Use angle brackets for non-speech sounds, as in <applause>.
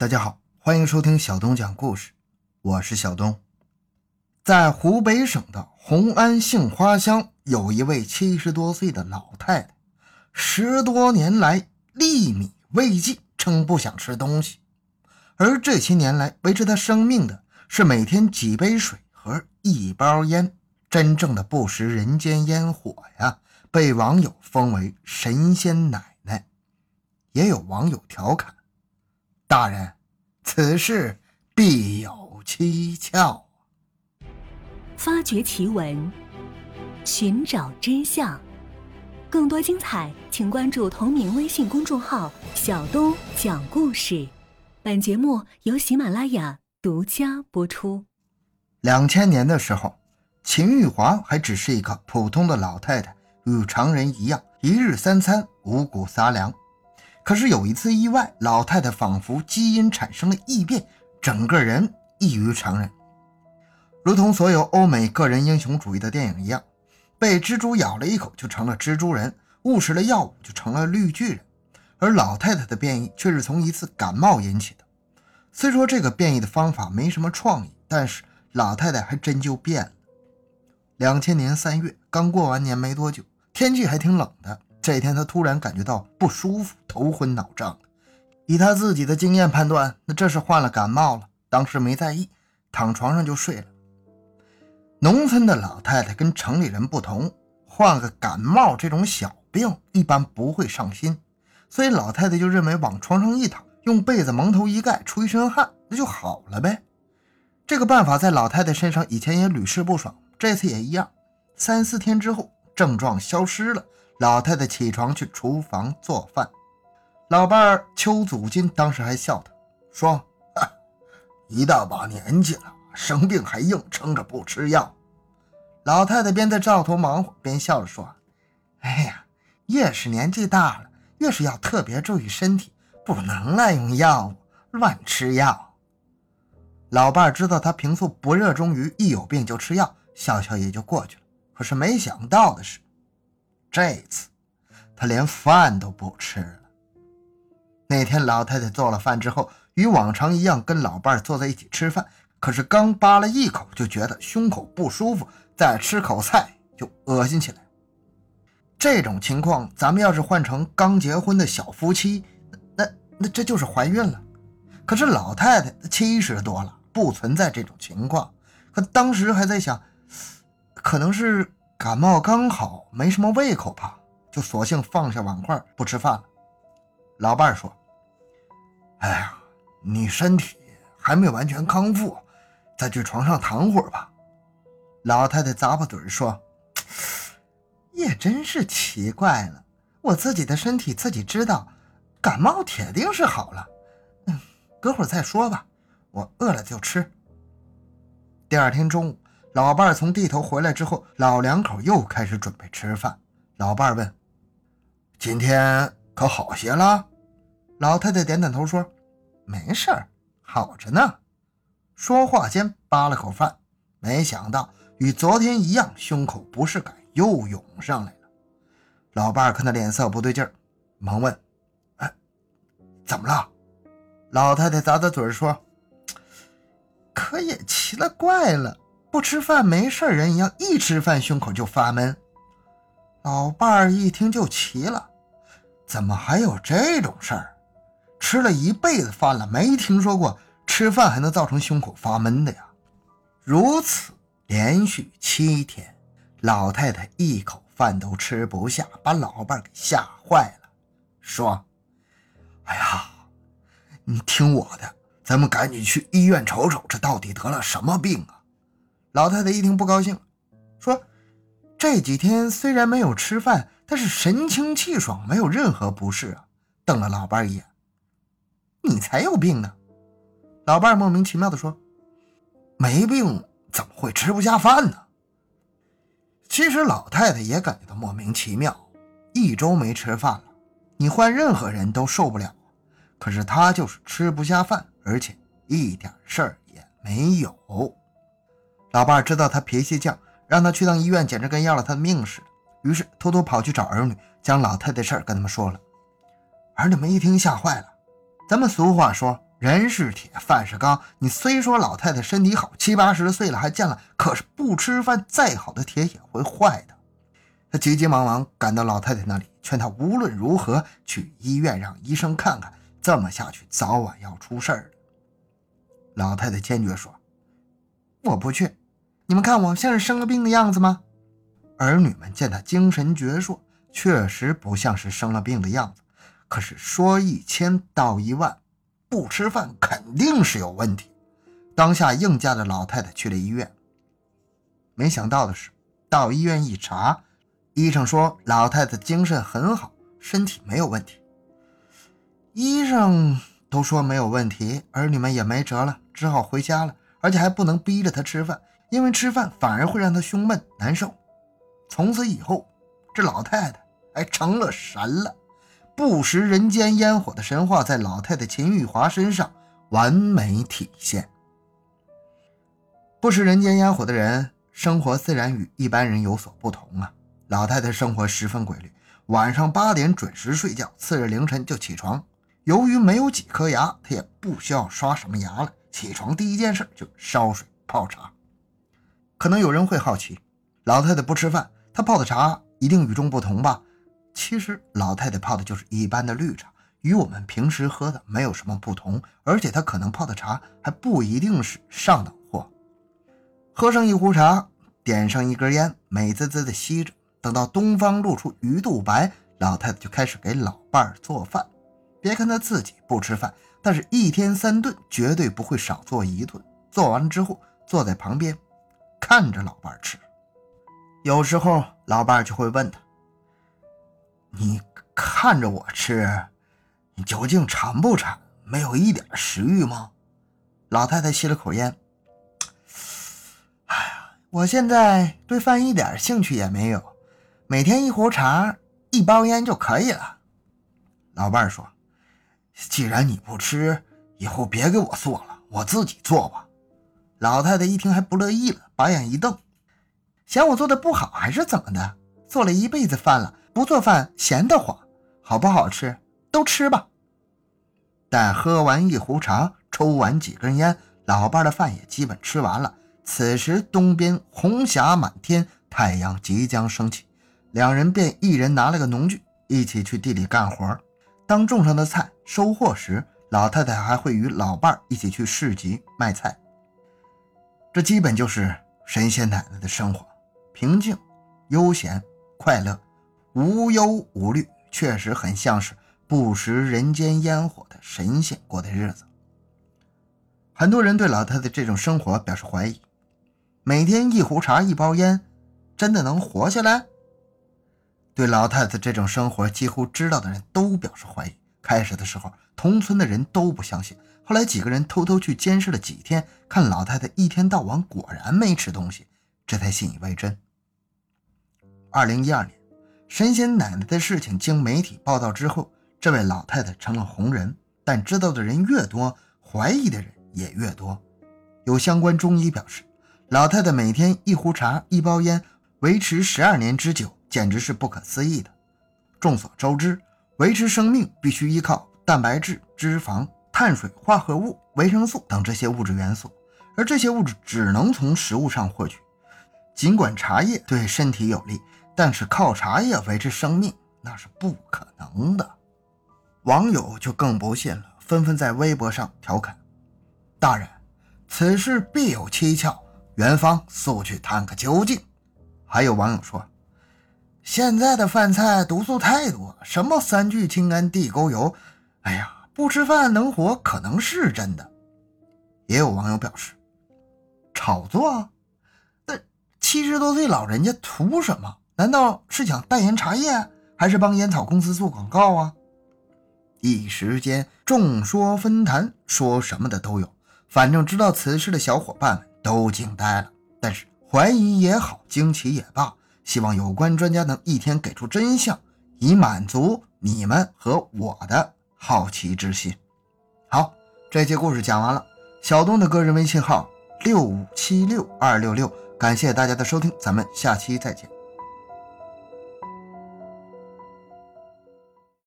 大家好，欢迎收听小东讲故事，我是小东。在湖北省的红安杏花乡，有一位七十多岁的老太太，十多年来粒米未进，称不想吃东西。而这些年来维持她生命的是每天几杯水和一包烟，真正的不食人间烟火呀，被网友封为神仙奶奶。也有网友调侃。大人，此事必有蹊跷。发掘奇闻，寻找真相，更多精彩，请关注同名微信公众号“小东讲故事”。本节目由喜马拉雅独家播出。两千年的时候，秦玉华还只是一个普通的老太太，与常人一样，一日三餐五谷杂粮。可是有一次意外，老太太仿佛基因产生了异变，整个人异于常人，如同所有欧美个人英雄主义的电影一样，被蜘蛛咬了一口就成了蜘蛛人，误食了药物就成了绿巨人。而老太太的变异却是从一次感冒引起的。虽说这个变异的方法没什么创意，但是老太太还真就变了。两千年三月，刚过完年没多久，天气还挺冷的。这天，他突然感觉到不舒服，头昏脑胀。以他自己的经验判断，那这是患了感冒了。当时没在意，躺床上就睡了。农村的老太太跟城里人不同，患个感冒这种小病一般不会上心，所以老太太就认为往床上一躺，用被子蒙头一盖，出一身汗，那就好了呗。这个办法在老太太身上以前也屡试不爽，这次也一样。三四天之后，症状消失了。老太太起床去厨房做饭，老伴儿邱祖金当时还笑她，说：“ <laughs> 一大把年纪了，生病还硬撑着不吃药。”老太太边在灶头忙活，边笑着说：“哎呀，越是年纪大了，越是要特别注意身体，不能滥用药物，乱吃药。”老伴儿知道他平素不热衷于一有病就吃药，笑笑也就过去了。可是没想到的是。这次，他连饭都不吃了。那天，老太太做了饭之后，与往常一样跟老伴坐在一起吃饭。可是刚扒了一口，就觉得胸口不舒服，再吃口菜就恶心起来。这种情况，咱们要是换成刚结婚的小夫妻，那那这就是怀孕了。可是老太太七十多了，不存在这种情况。可当时还在想，可能是。感冒刚好，没什么胃口吧，就索性放下碗筷不吃饭了。老伴说：“哎呀，你身体还没完全康复，再去床上躺会儿吧。”老太太咂巴嘴说：“也真是奇怪了，我自己的身体自己知道，感冒铁定是好了。嗯，隔会儿再说吧，我饿了就吃。”第二天中午。老伴儿从地头回来之后，老两口又开始准备吃饭。老伴儿问：“今天可好些了？”老太太点点头说：“没事儿，好着呢。”说话间扒了口饭，没想到与昨天一样，胸口不适感又涌上来了。老伴儿看他脸色不对劲儿，忙问：“哎，怎么了？”老太太咂咂嘴说：“可也奇了怪了。”不吃饭没事人一样，一吃饭胸口就发闷。老伴儿一听就奇了，怎么还有这种事儿？吃了一辈子饭了，没听说过吃饭还能造成胸口发闷的呀！如此连续七天，老太太一口饭都吃不下，把老伴儿给吓坏了，说：“哎呀，你听我的，咱们赶紧去医院瞅瞅，这到底得了什么病啊？”老太太一听不高兴，说：“这几天虽然没有吃饭，但是神清气爽，没有任何不适啊。”瞪了老伴一眼：“你才有病呢！”老伴莫名其妙地说：“没病怎么会吃不下饭呢？”其实老太太也感觉到莫名其妙，一周没吃饭了，你换任何人都受不了，可是她就是吃不下饭，而且一点事儿也没有。老伴知道他脾气犟，让他去趟医院，简直跟要了他的命似的。于是偷偷跑去找儿女，将老太太事儿跟他们说了。儿女们一听吓坏了。咱们俗话说，人是铁，饭是钢。你虽说老太太身体好，七八十岁了还健了，可是不吃饭，再好的铁也会坏的。他急急忙忙赶到老太太那里，劝她无论如何去医院让医生看看，这么下去早晚要出事儿老太太坚决说：“我不去，你们看我像是生了病的样子吗？”儿女们见她精神矍铄，确实不像是生了病的样子。可是说一千道一万。不吃饭肯定是有问题。当下应嫁的老太太去了医院，没想到的是，到医院一查，医生说老太太精神很好，身体没有问题。医生都说没有问题，儿女们也没辙了，只好回家了。而且还不能逼着她吃饭，因为吃饭反而会让她胸闷难受。从此以后，这老太太还成了神了。不食人间烟火的神话在老太太秦玉华身上完美体现。不食人间烟火的人，生活自然与一般人有所不同啊。老太太生活十分规律，晚上八点准时睡觉，次日凌晨就起床。由于没有几颗牙，她也不需要刷什么牙了。起床第一件事就烧水泡茶。可能有人会好奇，老太太不吃饭，她泡的茶一定与众不同吧？其实老太太泡的就是一般的绿茶，与我们平时喝的没有什么不同。而且她可能泡的茶还不一定是上等货。喝上一壶茶，点上一根烟，美滋滋的吸着。等到东方露出鱼肚白，老太太就开始给老伴儿做饭。别看她自己不吃饭，但是一天三顿绝对不会少做一顿。做完之后，坐在旁边看着老伴吃。有时候老伴就会问他。你看着我吃，你究竟馋不馋？没有一点食欲吗？老太太吸了口烟。哎呀，我现在对饭一点兴趣也没有，每天一壶茶，一包烟就可以了。老伴说：“既然你不吃，以后别给我做了，我自己做吧。”老太太一听还不乐意了，把眼一瞪：“嫌我做的不好还是怎么的？做了一辈子饭了。”不做饭闲得慌，好不好吃都吃吧。但喝完一壶茶，抽完几根烟，老伴的饭也基本吃完了。此时东边红霞满天，太阳即将升起，两人便一人拿了个农具，一起去地里干活。当种上的菜收获时，老太太还会与老伴一起去市集卖菜。这基本就是神仙奶奶的生活，平静、悠闲、快乐。无忧无虑，确实很像是不食人间烟火的神仙过的日子。很多人对老太太这种生活表示怀疑：每天一壶茶、一包烟，真的能活下来？对老太太这种生活，几乎知道的人都表示怀疑。开始的时候，同村的人都不相信，后来几个人偷偷去监视了几天，看老太太一天到晚果然没吃东西，这才信以为真。二零一二年。神仙奶奶的事情经媒体报道之后，这位老太太成了红人。但知道的人越多，怀疑的人也越多。有相关中医表示，老太太每天一壶茶、一包烟，维持十二年之久，简直是不可思议的。众所周知，维持生命必须依靠蛋白质、脂肪、碳水化合物、维生素等这些物质元素，而这些物质只能从食物上获取。尽管茶叶对身体有利。但是靠茶叶维持生命那是不可能的，网友就更不信了，纷纷在微博上调侃：“大人，此事必有蹊跷，元芳速去探个究竟。”还有网友说：“现在的饭菜毒素太多，什么三聚氰胺地沟油，哎呀，不吃饭能活可能是真的。”也有网友表示：“炒作啊，那七十多岁老人家图什么？”难道是想代言茶叶，还是帮烟草公司做广告啊？一时间众说纷纭，说什么的都有。反正知道此事的小伙伴们都惊呆了。但是怀疑也好，惊奇也罢，希望有关专家能一天给出真相，以满足你们和我的好奇之心。好，这节故事讲完了。小东的个人微信号六五七六二六六，感谢大家的收听，咱们下期再见。